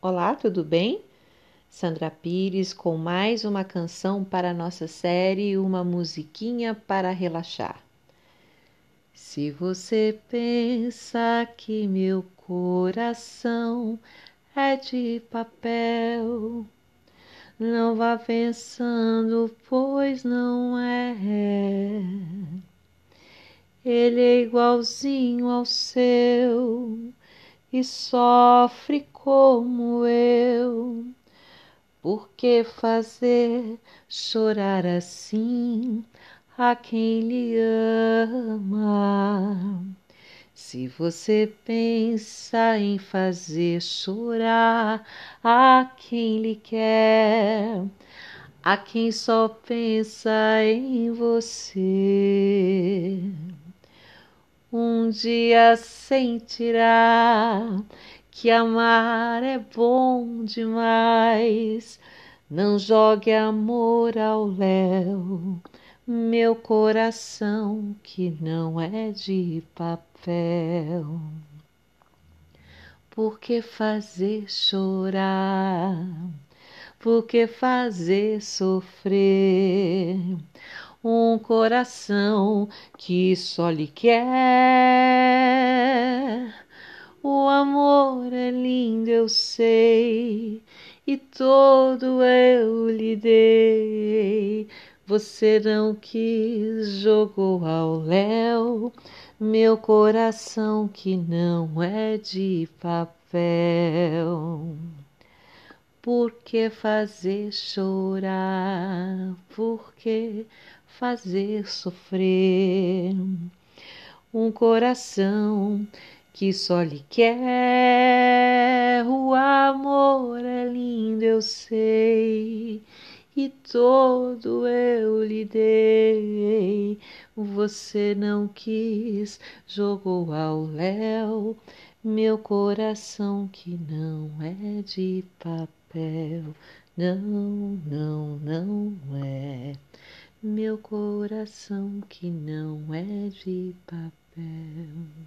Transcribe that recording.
Olá, tudo bem? Sandra Pires com mais uma canção para a nossa série Uma Musiquinha para Relaxar. Se você pensa que meu coração é de papel, não vá pensando, pois não é. Ele é igualzinho ao seu e sofre como eu. Por que fazer chorar assim a quem lhe ama? Se você pensa em fazer chorar a quem lhe quer, a quem só pensa em você um dia sentirá que amar é bom demais. Não jogue amor ao léu, meu coração que não é de papel. Por que fazer chorar? Por que fazer sofrer? Um coração que só lhe quer. O amor é lindo, eu sei, e todo eu lhe dei. Você não quis, jogou ao léu meu coração que não é de papel. Por que fazer chorar? Por que fazer sofrer um coração que só lhe quer? O amor é lindo, eu sei, e todo eu lhe dei. Você não quis, jogou ao léu meu coração que não é de papel papel. Não, não, não é meu coração que não é de papel.